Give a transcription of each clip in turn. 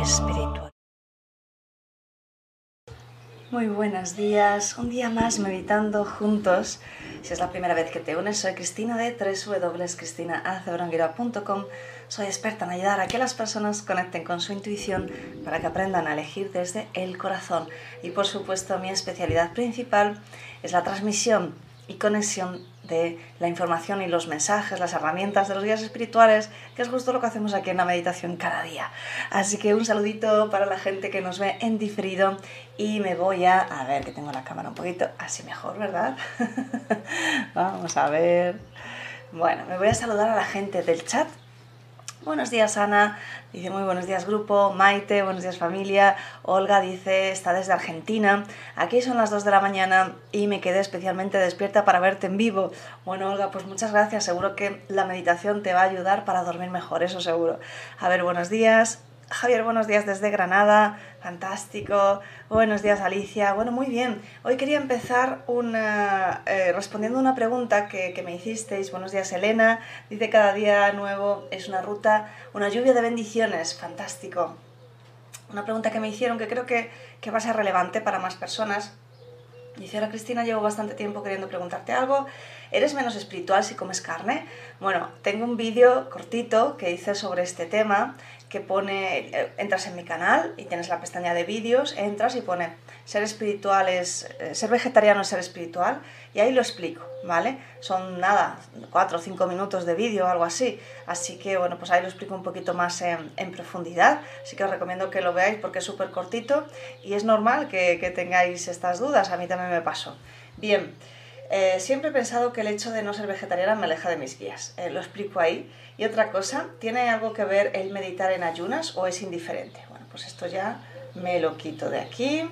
espiritual. Muy buenos días, un día más meditando juntos. Si es la primera vez que te unes, soy Cristina de www.cristinaacebrangura.com. Soy experta en ayudar a que las personas conecten con su intuición para que aprendan a elegir desde el corazón. Y por supuesto, mi especialidad principal es la transmisión y conexión de la información y los mensajes, las herramientas de los guías espirituales, que es justo lo que hacemos aquí en la meditación cada día. Así que un saludito para la gente que nos ve en diferido y me voy a... A ver, que tengo la cámara un poquito así mejor, ¿verdad? Vamos a ver. Bueno, me voy a saludar a la gente del chat Buenos días Ana, dice muy buenos días grupo, Maite, buenos días familia, Olga dice está desde Argentina, aquí son las 2 de la mañana y me quedé especialmente despierta para verte en vivo. Bueno Olga, pues muchas gracias, seguro que la meditación te va a ayudar para dormir mejor, eso seguro. A ver, buenos días, Javier, buenos días desde Granada, fantástico. Buenos días, Alicia. Bueno, muy bien. Hoy quería empezar eh, respondiendo una pregunta que, me hicisteis. Buenos días, Elena. Dice cada día nuevo es una ruta, una lluvia de bendiciones. Fantástico. Una pregunta que me hicieron que creo que, que va a ser relevante para más personas. Dice, ahora Cristina, llevo bastante tiempo queriendo preguntarte algo. ¿Eres menos espiritual si comes carne? Bueno, tengo un vídeo cortito que hice sobre este tema que pone, eh, entras en mi canal y tienes la pestaña de vídeos, entras y pone ser espiritual es, eh, ser vegetariano es ser espiritual y ahí lo explico, ¿vale? Son nada, cuatro o cinco minutos de vídeo o algo así, así que bueno, pues ahí lo explico un poquito más en, profundidad, así que os recomiendo que lo veáis porque es súper cortito y es normal que, que tengáis estas dudas, a mí también me pasó. Bien, eh, siempre he pensado que el hecho de no ser vegetariana me aleja de mis guías. Eh, lo explico ahí. Y otra cosa, ¿tiene algo que ver el meditar en ayunas o es indiferente? Bueno, pues esto ya me lo quito de aquí.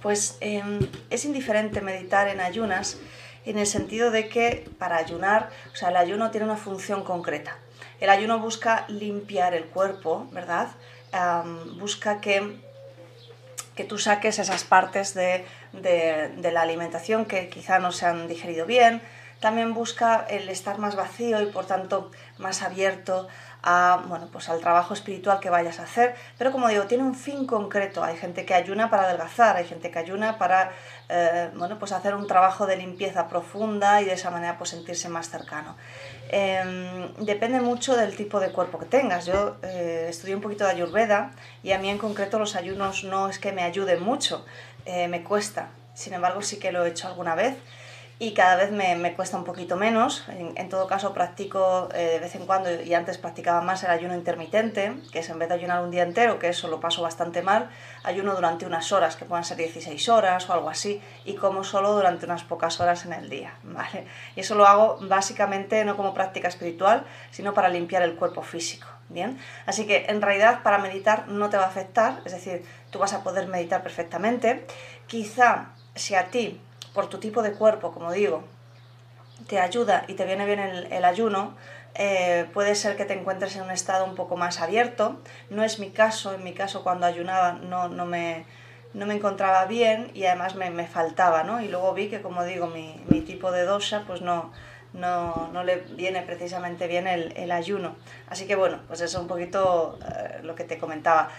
Pues em, es indiferente meditar en ayunas en el sentido de que para ayunar, o sea, el ayuno tiene una función concreta. El ayuno busca limpiar el cuerpo, ¿verdad? busca que que tú saques esas partes de, la alimentación que quizá no se han digerido bien. También busca el estar más vacío y por tanto más abierto a, bueno, pues al trabajo espiritual que vayas a hacer. Pero como digo, tiene un fin concreto. Hay gente que ayuna para adelgazar, hay gente que ayuna para eh, bueno, pues hacer un trabajo de limpieza profunda y de esa manera pues sentirse más cercano. Em, depende mucho del tipo de cuerpo que tengas. Yo eh, estudié un poquito de ayurveda y a mí en concreto los ayunos no es que me ayuden mucho, eh, me cuesta. Sin embargo, sí que lo he hecho alguna vez y cada vez me, me cuesta un poquito menos. En, todo caso, practico eh, de vez en cuando y antes practicaba más el ayuno intermitente, que es en vez de ayunar un día entero, que eso lo paso bastante mal, ayuno durante unas horas, que puedan ser 16 horas o algo así, y como solo durante unas pocas horas en el día. ¿vale? Y eso lo hago básicamente no como práctica espiritual, sino para limpiar el cuerpo físico. Bien, así que en realidad para meditar no te va a afectar, es decir, tú vas a poder meditar perfectamente. Quizá si a ti por tu tipo de cuerpo, como digo, te ayuda y te viene bien el, ayuno, eh, puede ser que te encuentres en un estado un poco más abierto. No es mi caso, en mi caso cuando ayunaba no, no, me, no me encontraba bien y además me, me, faltaba, ¿no? Y luego vi que, como digo, mi, mi tipo de dosha pues no, no, no, le viene precisamente bien el, ayuno. Así que bueno, pues eso es un poquito eh, lo que te comentaba.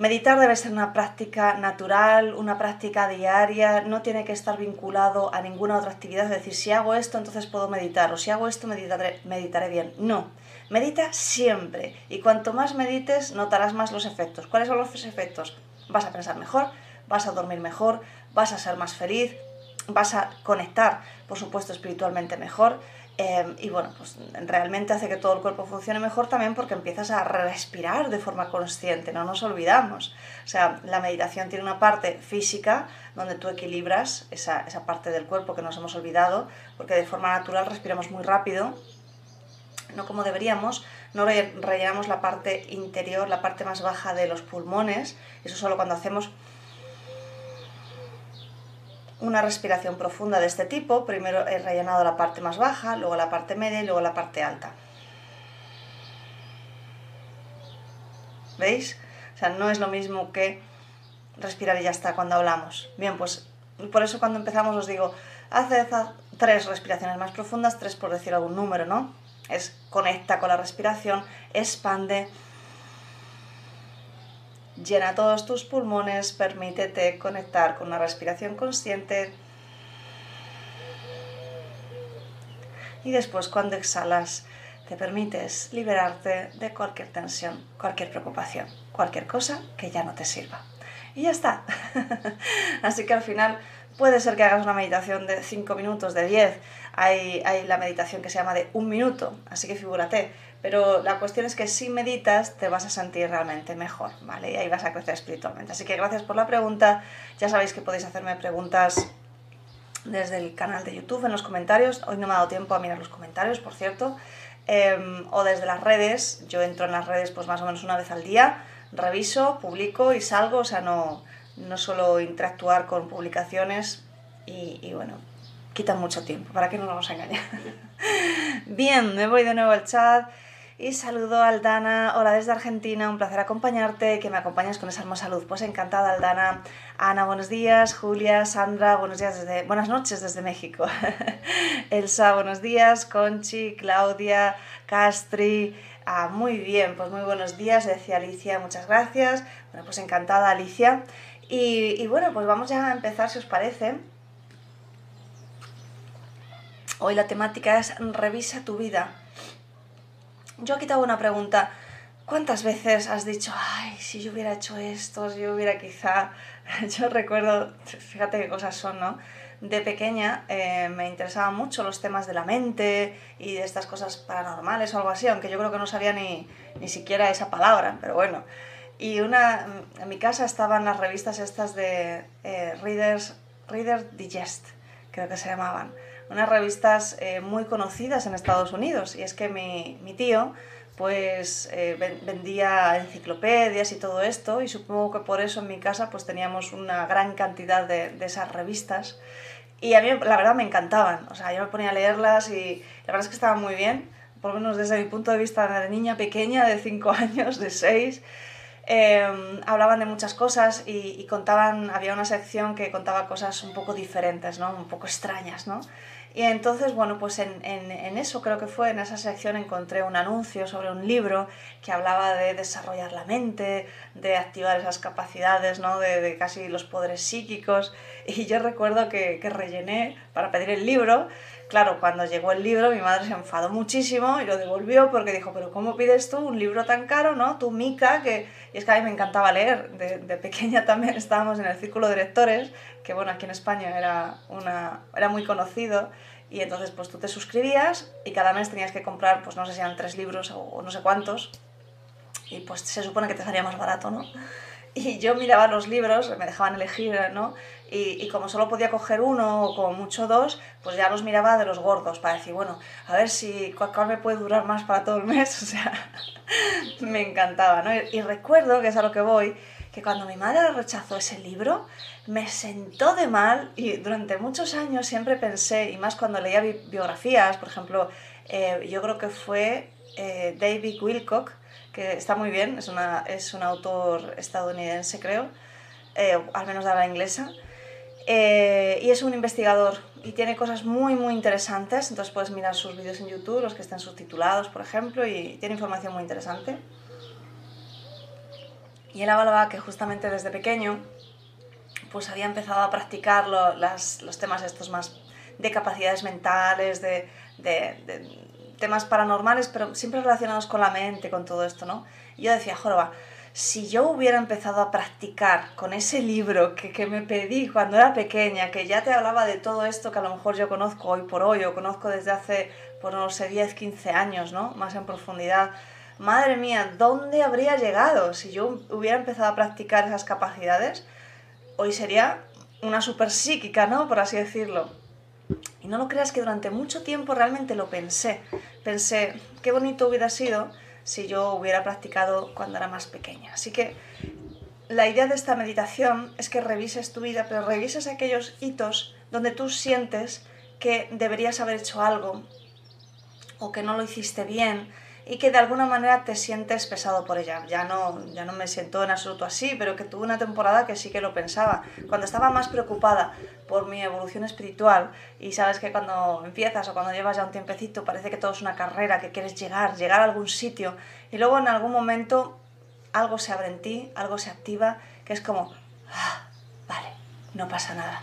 Meditar debe ser una práctica natural, una práctica diaria, no tiene que estar vinculado a ninguna otra actividad, es decir, si hago esto entonces puedo meditar o si hago esto meditaré, meditaré bien. No, medita siempre y cuanto más medites notarás más los efectos. ¿Cuáles son los efectos? Vas a pensar mejor, vas a dormir mejor, vas a ser más feliz, vas a conectar, por supuesto, espiritualmente mejor Em, y bueno, pues realmente hace que todo el cuerpo funcione mejor también porque empiezas a respirar de forma consciente, no nos olvidamos. O sea, la meditación tiene una parte física donde tú equilibras esa, esa parte del cuerpo que nos hemos olvidado, porque de forma natural respiramos muy rápido, no como deberíamos, no rellenamos la parte interior, la parte más baja de los pulmones, eso solo cuando hacemos una respiración profunda de este tipo, primero he rellenado la parte más baja, luego la parte media y luego la parte alta. ¿Veis? O sea, no es lo mismo que respirar y ya está cuando hablamos. Bien, pues por eso cuando empezamos os digo, hace tres respiraciones más profundas, tres por decir algún número, ¿no? Es conecta con la respiración, expande, llena todos tus pulmones, permítete conectar con una respiración consciente. Y después cuando exhalas, te permites liberarte de cualquier tensión, cualquier preocupación, cualquier cosa que ya no te sirva. Y ya está. Así que al final puede ser que hagas una meditación de 5 minutos, de 10. Hay, hay la meditación que se llama de un minuto, así que figúrate. Pero la cuestión es que si meditas te vas a sentir realmente mejor, ¿vale? Y ahí vas a crecer espiritualmente. Así que gracias por la pregunta. Ya sabéis que podéis hacerme preguntas desde el canal de YouTube en los comentarios. Hoy no me ha dado tiempo a mirar los comentarios, por cierto. Em, o desde las redes, yo entro en las redes pues más o menos una vez al día, reviso, publico y salgo, o sea, no, no solo interactuar con publicaciones y, bueno, quita mucho tiempo, ¿para qué nos vamos a engañar? Bien, me voy de nuevo al chat y saludo a Aldana, hola desde Argentina, un placer acompañarte, que me acompañes con esa hermosa luz. Pues encantada Aldana. Ana, buenos días. Julia, Sandra, buenos días desde, buenas noches desde México. Elsa, buenos días. Conchi, Claudia, Castri. Ah, muy bien, pues muy buenos días, decía Alicia, muchas gracias. Bueno, pues encantada Alicia. Y, y bueno, pues vamos ya a empezar, si os parece. Hoy la temática es revisa tu vida yo aquí te hago una pregunta. ¿Cuántas veces has dicho, ay, si yo hubiera hecho esto, si yo hubiera quizá... Yo recuerdo, fíjate qué cosas son, ¿no? De pequeña eh, me interesaban mucho los temas de la mente y de estas cosas paranormales o algo así, aunque yo creo que no sabía ni, ni siquiera esa palabra, pero bueno. Y una, en mi casa estaban las revistas estas de eh, Readers, Reader Digest, creo que se llamaban unas revistas eh, muy conocidas en Estados Unidos. Y es que mi, mi tío pues eh, vendía enciclopedias y todo esto y supongo que por eso en mi casa pues teníamos una gran cantidad de, de, esas revistas y a mí la verdad me encantaban, o sea, yo me ponía a leerlas y la verdad es que estaban muy bien, por lo menos desde mi punto de vista de niña pequeña de 5 años, de 6, em, hablaban de muchas cosas y, y, contaban, había una sección que contaba cosas un poco diferentes, ¿no? Un poco extrañas, ¿no? Y entonces, bueno, pues en, en, eso creo que fue, en esa sección encontré un anuncio sobre un libro que hablaba de desarrollar la mente, de activar esas capacidades, ¿no? De, de casi los poderes psíquicos. Y yo recuerdo que, que rellené para pedir el libro Claro, cuando llegó el libro mi madre se enfadó muchísimo y lo devolvió porque dijo, pero ¿cómo pides tú un libro tan caro, no? Tú, Mica, que... Y es que a mí me encantaba leer. De, pequeña también estábamos en el círculo de lectores, que bueno, aquí en España era, una, era muy conocido. Y entonces pues tú te suscribías y cada mes tenías que comprar, pues no sé si eran tres libros o no sé cuántos. Y pues se supone que te salía más barato, ¿no? Y yo miraba los libros, me dejaban elegir, ¿no? y, como solo podía coger uno o como mucho dos, pues ya los miraba de los gordos para decir, bueno, a ver si cuál, me puede durar más para todo el mes, o sea, me encantaba, ¿no? Y, recuerdo, que es a lo que voy, que cuando mi madre rechazó ese libro, me sentó de mal y durante muchos años siempre pensé, y más cuando leía biografías, por ejemplo, eh, yo creo que fue eh, David Wilcock, que está muy bien, es, una, es un autor estadounidense creo, eh, al menos de la inglesa, eh, y es un investigador y tiene cosas muy, muy interesantes. Entonces puedes mirar sus vídeos en YouTube, los que estén subtitulados, por ejemplo, y tiene información muy interesante. Y él hablaba que justamente desde pequeño pues había empezado a practicar las, los temas estos más de capacidades mentales, de, de, de, temas paranormales, pero siempre relacionados con la mente, con todo esto, ¿no? Y yo decía, joroba, si yo hubiera empezado a practicar con ese libro que, que, me pedí cuando era pequeña, que ya te hablaba de todo esto que a lo mejor yo conozco hoy por hoy o conozco desde hace, por no sé, 10, 15 años, ¿no? Más en profundidad. Madre mía, ¿dónde habría llegado si yo hubiera empezado a practicar esas capacidades? Hoy sería una super psíquica, ¿no? Por así decirlo. Y no lo creas que durante mucho tiempo realmente lo pensé. Pensé, qué bonito hubiera sido si yo hubiera practicado cuando era más pequeña. Así que la idea de esta meditación es que revises tu vida, pero revises aquellos hitos donde tú sientes que deberías haber hecho algo o que no lo hiciste bien y que de alguna manera te sientes pesado por ella. Ya no, ya no me siento en absoluto así, pero que tuve una temporada que sí que lo pensaba. Cuando estaba más preocupada por mi evolución espiritual y sabes que cuando empiezas o cuando llevas ya un tiempecito parece que todo es una carrera, que quieres llegar, llegar a algún sitio y luego en algún momento algo se abre en ti, algo se activa, que es como, ah, vale, no pasa nada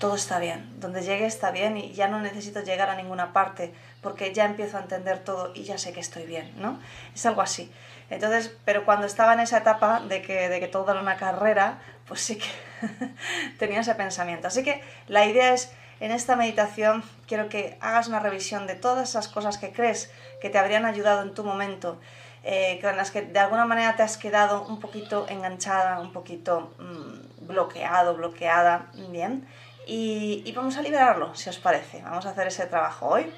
todo está bien. Donde llegue está bien y ya no necesito llegar a ninguna parte porque ya empiezo a entender todo y ya sé que estoy bien, ¿no? Es algo así. Entonces, pero cuando estaba en esa etapa de que, de que todo era una carrera, pues sí que tenía ese pensamiento. Así que la idea es, en esta meditación, quiero que hagas una revisión de todas esas cosas que crees que te habrían ayudado en tu momento, eh, con las que de alguna manera te has quedado un poquito enganchada, un poquito mm, bloqueado, bloqueada, bien y, vamos a liberarlo, si os parece. Vamos a hacer ese trabajo hoy.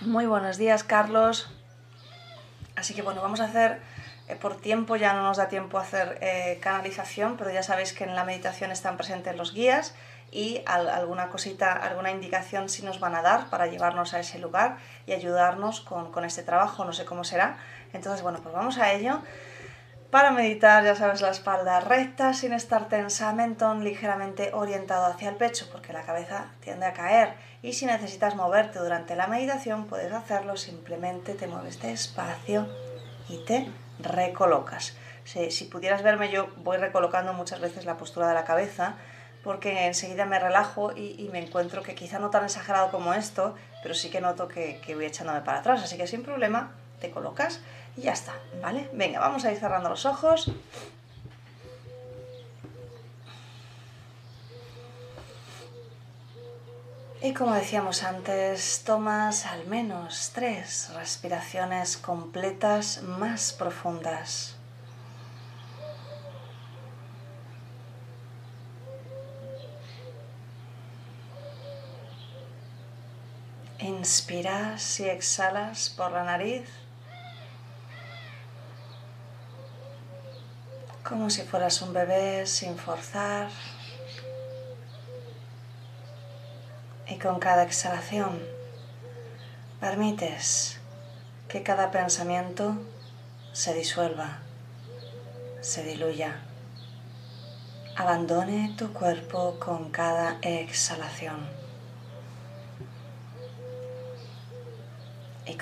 Muy buenos días, Carlos. Así que bueno, vamos a hacer eh, por tiempo, ya no nos da tiempo a hacer eh, canalización, pero ya sabéis que en la meditación están presentes los guías y alguna cosita, alguna indicación sí nos van a dar para llevarnos a ese lugar y ayudarnos con, con este trabajo, no sé cómo será. Entonces, bueno, pues vamos a ello. Para meditar, ya sabes, la espalda recta sin estar tensa, mentón ligeramente orientado hacia el pecho porque la cabeza tiende a caer. Y si necesitas moverte durante la meditación, puedes hacerlo, simplemente te mueves despacio y te recolocas. Si, pudieras verme, yo voy recolocando muchas veces la postura de la cabeza porque enseguida me relajo y, me encuentro que quizá no tan exagerado como esto, pero sí que noto que, que voy echándome para atrás. Así que sin problema te colocas y ya está, ¿vale? Venga, vamos a ir cerrando los ojos. Y como decíamos antes, tomas al menos tres respiraciones completas más profundas. Inspiras y exhalas por la nariz. Como si fueras un bebé sin forzar. Y con cada exhalación permites que cada pensamiento se disuelva, se diluya, abandone tu cuerpo con cada exhalación.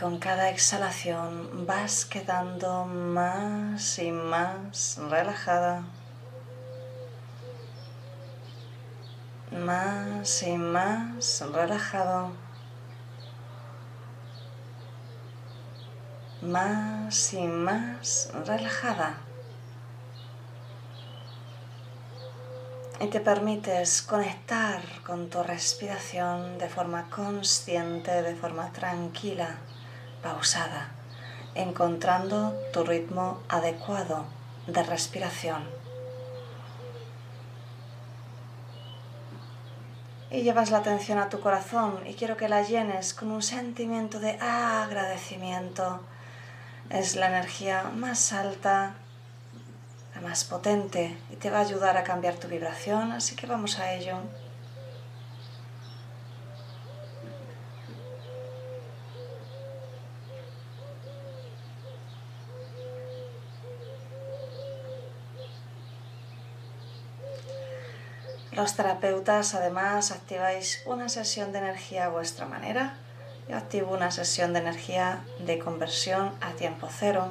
Con cada exhalación vas quedando más y más relajada. Más y más relajado. Más y más relajada. y te permites conectar con tu respiración de forma consciente, de forma tranquila pausada, encontrando tu ritmo adecuado de respiración. Y llevas la atención a tu corazón y quiero que la llenes con un sentimiento de agradecimiento. Es la energía más alta, la más potente y te va a ayudar a cambiar tu vibración, así que vamos a ello. Los terapeutas además activáis una sesión de energía a vuestra manera. Yo activo una sesión de energía de conversión a tiempo cero.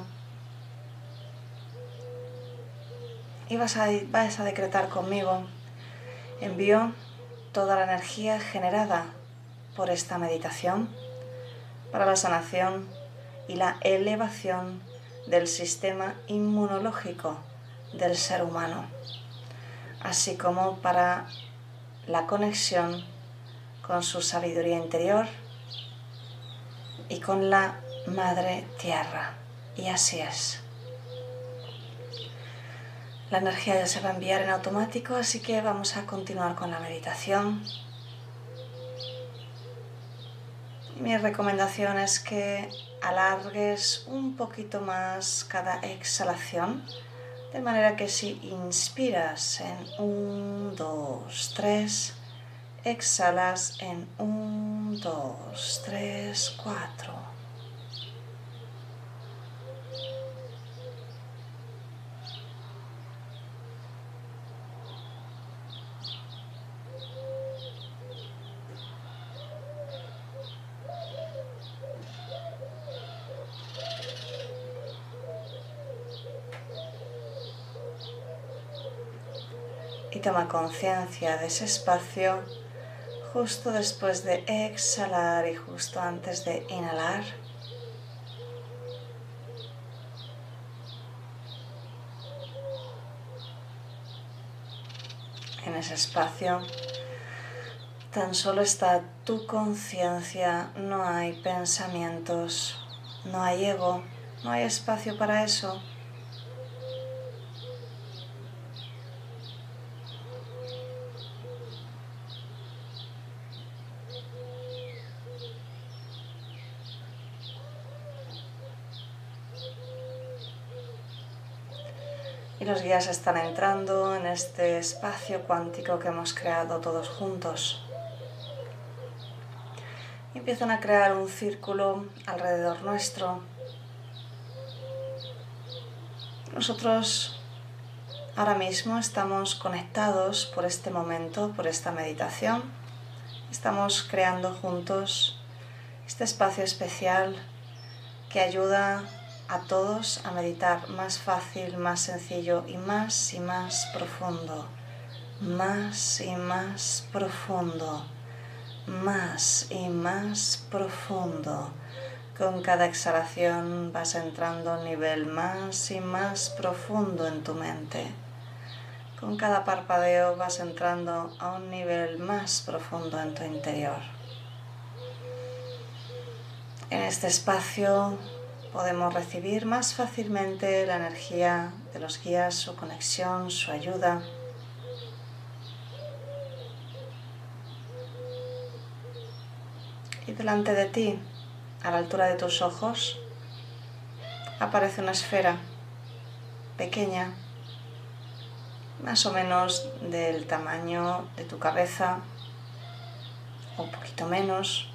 Y vas a, vas a decretar conmigo. Envío toda la energía generada por esta meditación para la sanación y la elevación del sistema inmunológico del ser humano así como para la conexión con su sabiduría interior y con la Madre Tierra. Y así es. La energía ya se va a enviar en automático, así que vamos a continuar con la meditación. mi recomendación es que alargues un poquito más cada exhalación, de manera que si inspiras en 1, 2, 3, exhalas en 1, 2, 3, 4. y toma conciencia de ese espacio justo después de exhalar y justo antes de inhalar. En ese espacio tan solo está tu conciencia, no hay pensamientos, no hay ego, no hay espacio para eso. Los guías están entrando en este espacio cuántico que hemos creado todos juntos. Y empiezan a crear un círculo alrededor nuestro. Nosotros ahora mismo estamos conectados por este momento, por esta meditación. Estamos creando juntos este espacio especial que ayuda a todos a meditar más fácil, más sencillo y más y más profundo, más y más profundo, más y más profundo. Con cada exhalación vas entrando a un nivel más y más profundo en tu mente. Con cada parpadeo vas entrando a un nivel más profundo en tu interior. En este espacio podemos recibir más fácilmente la energía de los guías, su conexión, su ayuda. Y delante de ti, a la altura de tus ojos, aparece una esfera pequeña, más o menos del tamaño de tu cabeza, un poquito menos,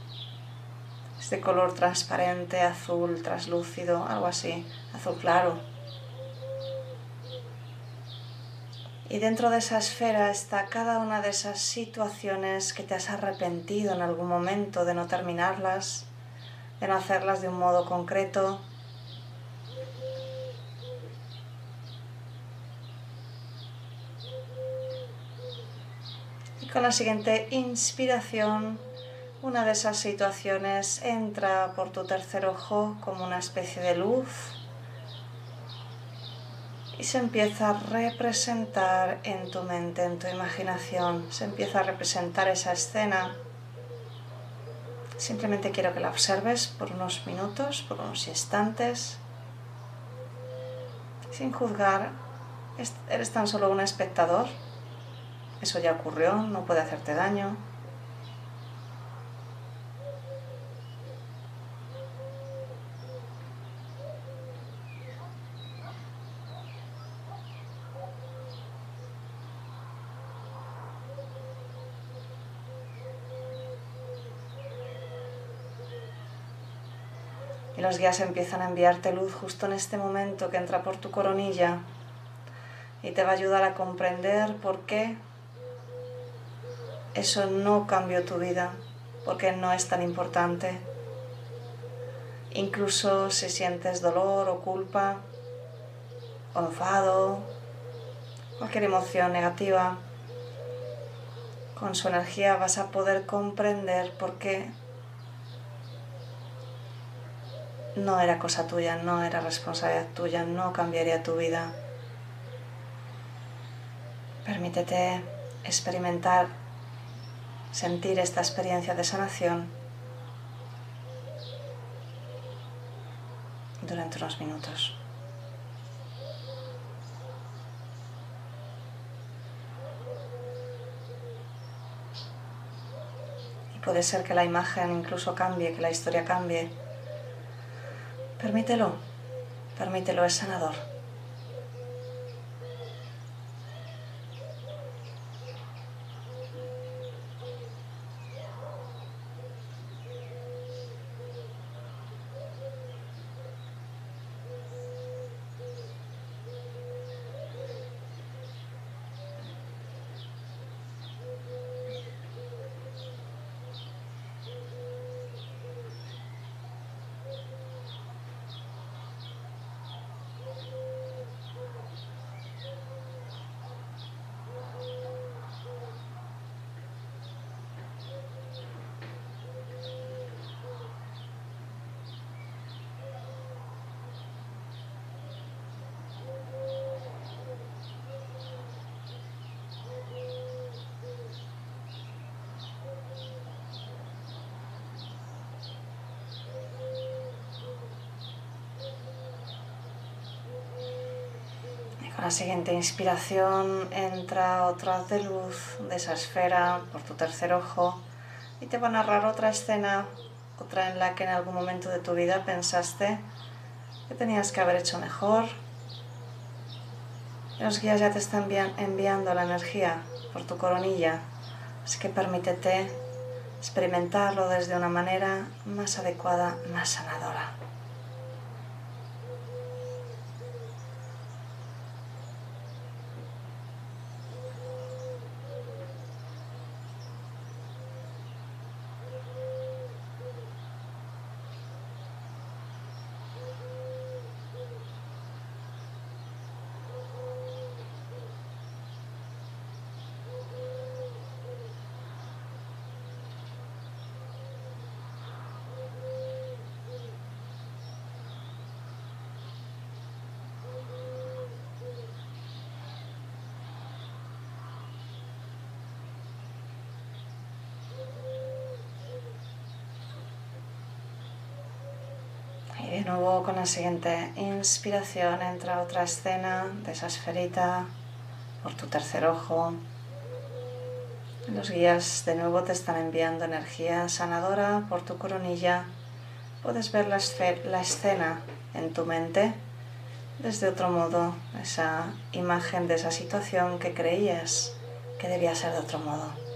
de color transparente, azul, traslúcido, algo así, azul claro. Y dentro de esa esfera está cada una de esas situaciones que te has arrepentido en algún momento de no terminarlas, de no hacerlas de un modo concreto. Y con la siguiente inspiración una de esas situaciones entra por tu tercer ojo como una especie de luz y se empieza a representar en tu mente, en tu imaginación. Se empieza a representar esa escena. Simplemente quiero que la observes por unos minutos, por unos instantes, sin juzgar. Eres tan solo un espectador. Eso ya ocurrió, no puede hacerte daño. Los guías empiezan a enviarte luz justo en este momento que entra por tu coronilla y te va a ayudar a comprender por qué eso no cambió tu vida, porque no es tan importante. Incluso si sientes dolor o culpa o enfado, cualquier emoción negativa, con su energía vas a poder comprender por qué no era cosa tuya, no era responsabilidad tuya, no cambiaría tu vida. Permítete experimentar, sentir esta experiencia de sanación durante unos minutos. puede ser que la imagen incluso cambie, que la historia cambie. Permítelo, permítelo, es sanador. La siguiente inspiración entra otro haz de luz de esa esfera por tu tercer ojo y te va a narrar otra escena, otra en la que en algún momento de tu vida pensaste que tenías que haber hecho mejor. Los guías ya te están enviando la energía por tu coronilla, así que permítete experimentarlo desde una manera más adecuada, más sanadora. Nuevo con la siguiente inspiración entra otra escena de esa esferita por tu tercer ojo. Los guías de nuevo te están enviando energía sanadora por tu coronilla. Puedes ver la, la escena en tu mente desde otro modo, esa imagen de esa situación que creías que debía ser de otro modo.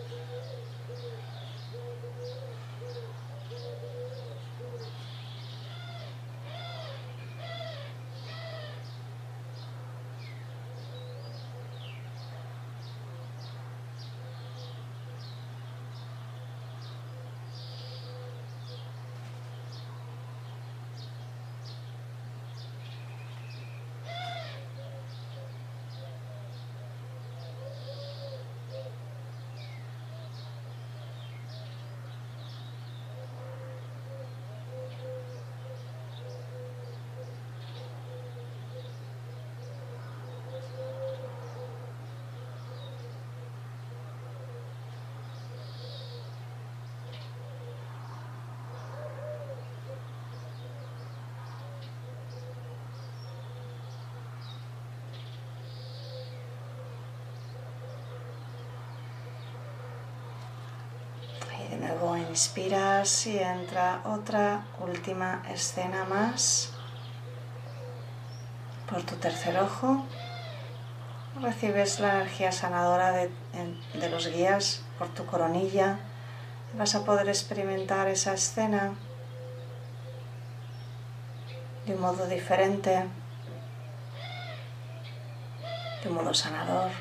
Luego inspiras y entra otra última escena más por tu tercer ojo. Recibes la energía sanadora de, los guías por tu coronilla. Vas a poder experimentar esa escena de un modo diferente, de un modo sanador.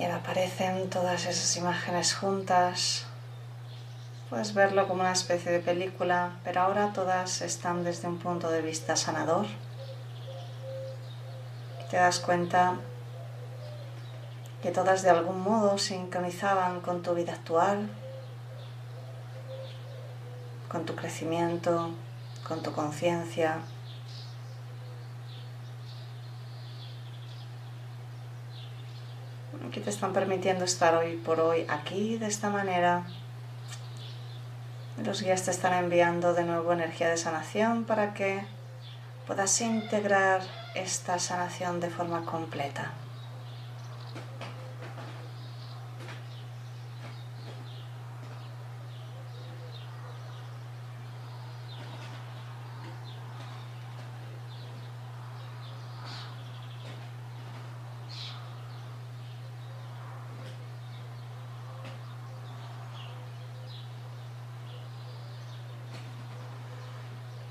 Y aparecen todas esas imágenes juntas. Puedes verlo como una especie de película, pero ahora todas están desde un punto de vista sanador. Te das cuenta que todas de algún modo sincronizaban con tu vida actual, con tu crecimiento, con tu conciencia. Que te están permitiendo estar hoy por hoy aquí de esta manera. Los guías te están enviando de nuevo energía de sanación para que puedas integrar esta sanación de forma completa.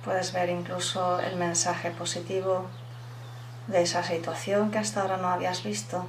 Puedes ver incluso el mensaje positivo de esa situación que hasta ahora no habías visto.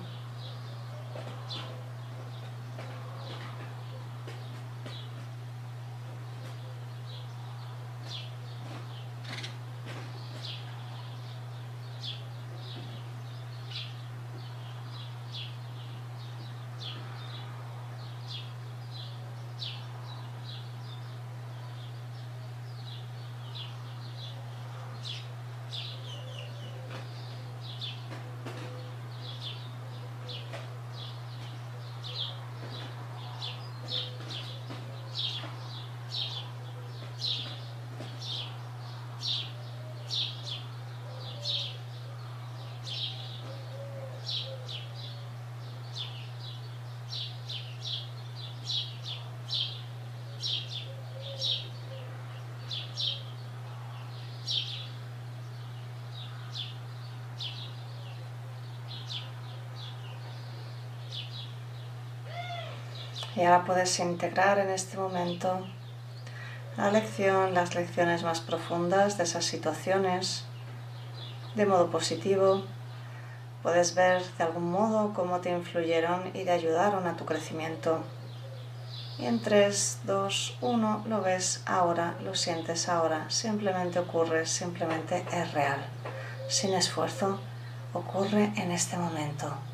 Y ahora puedes integrar en este momento la lección, las lecciones más profundas de esas situaciones de modo positivo. Puedes ver de algún modo cómo te influyeron y te ayudaron a tu crecimiento. Y en 3, 2, 1 lo ves ahora, lo sientes ahora, simplemente ocurre, simplemente es real. Sin esfuerzo, ocurre en este momento.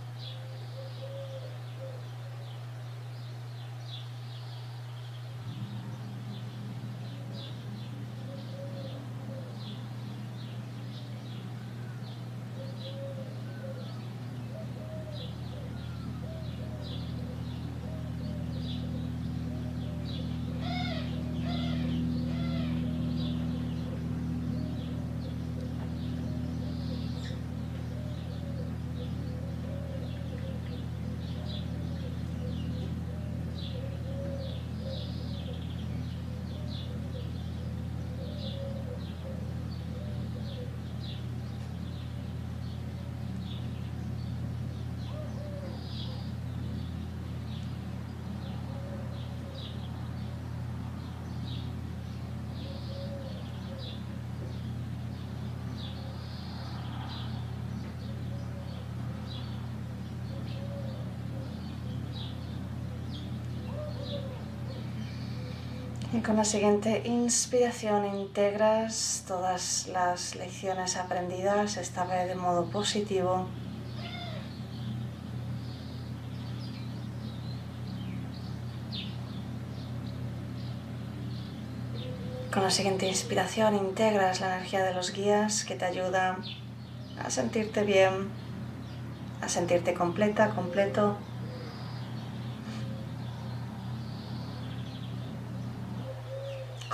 Con la siguiente inspiración integras todas las lecciones aprendidas, esta vez de modo positivo. Con la siguiente inspiración integras la energía de los guías que te ayuda a sentirte bien, a sentirte completa, completo.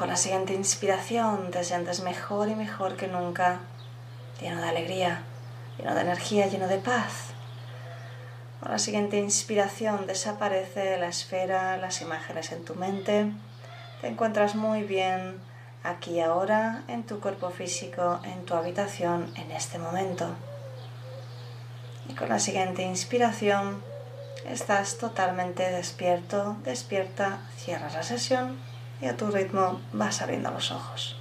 Con la siguiente inspiración te sientes mejor y mejor que nunca, lleno de alegría, lleno de energía, lleno de paz. Con la siguiente inspiración desaparece la esfera, las imágenes en tu mente. Te encuentras muy bien aquí ahora, en tu cuerpo físico, en tu habitación, en este momento. Y con la siguiente inspiración estás totalmente despierto, despierta, cierras la sesión y a tu ritmo vas abriendo los ojos.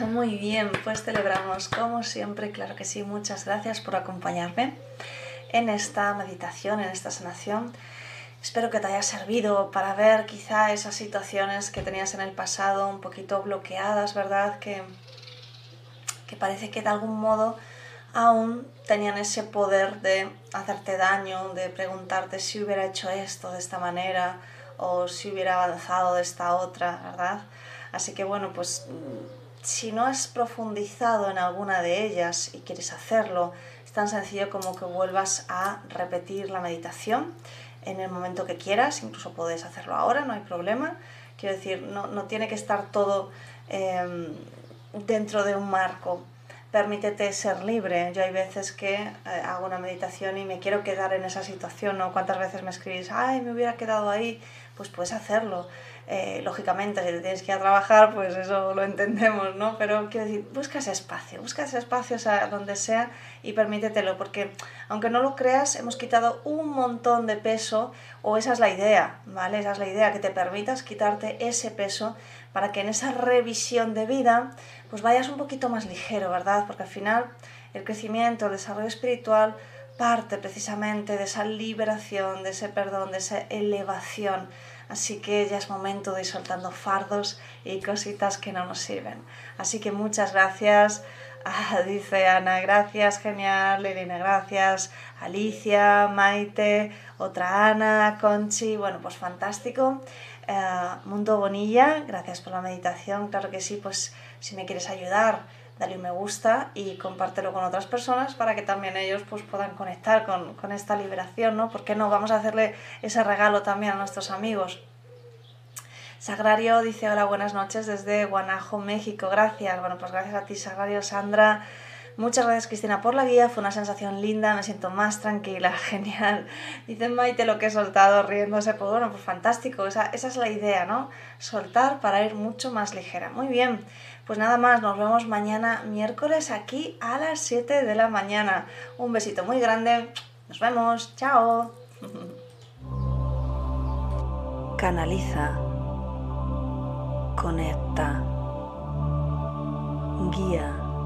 Muy bien, pues celebramos como siempre, claro que sí, muchas gracias por acompañarme en esta meditación, en esta sanación. Espero que te haya servido para ver quizá esas situaciones que tenías en el pasado un poquito bloqueadas, ¿verdad? Que, que parece que de algún modo aún tenían ese poder de hacerte daño, de preguntarte si hubiera hecho esto de esta manera o si hubiera avanzado de esta otra, ¿verdad? Así que bueno, pues si no has profundizado en alguna de ellas y quieres hacerlo, es tan sencillo como que vuelvas a repetir la meditación en el momento que quieras, incluso puedes hacerlo ahora, no hay problema. Quiero decir, no, tiene que estar todo em, dentro de un marco. Permítete ser libre. Yo hay veces que eh, hago una meditación y me quiero quedar en esa situación, ¿no? ¿Cuántas veces me escribís, ay, me hubiera quedado ahí? Pues puedes hacerlo eh, lógicamente, si te tienes que ir a trabajar, pues eso lo entendemos, ¿no? Pero quiero decir, busca ese espacio, busca ese espacio o donde sea y permítetelo, porque aunque no lo creas, hemos quitado un montón de peso, o esa es la idea, ¿vale? Esa es la idea, que te permitas quitarte ese peso para que en esa revisión de vida, pues vayas un poquito más ligero, ¿verdad? Porque al final el crecimiento, el desarrollo espiritual parte precisamente de esa liberación, de ese perdón, de esa elevación Así que ya es momento de ir soltando fardos y cositas que no nos sirven. Así que muchas gracias. Ah, dice Ana, gracias, genial. Elena, gracias. Alicia, Maite, otra Ana, Conchi. Bueno, pues fantástico. Eh, Mundo Bonilla, gracias por la meditación. Claro que sí, pues si me quieres ayudar dale un me gusta y compártelo con otras personas para que también ellos pues, puedan conectar con, con esta liberación, ¿no? ¿Por qué no? Vamos a hacerle ese regalo también a nuestros amigos. Sagrario dice hola, buenas noches desde Guanajo, México. Gracias. Bueno, pues gracias a ti, Sagrario, Sandra. Muchas gracias Cristina por la guía, fue una sensación linda, me siento más tranquila, genial. Dice Maite lo que he soltado riéndose, pues bueno, pues fantástico, esa, esa es la idea, ¿no? Soltar para ir mucho más ligera. Muy bien, pues nada más, nos vemos mañana miércoles aquí a las 7 de la mañana. Un besito muy grande, nos vemos, chao. Canaliza, conecta, guía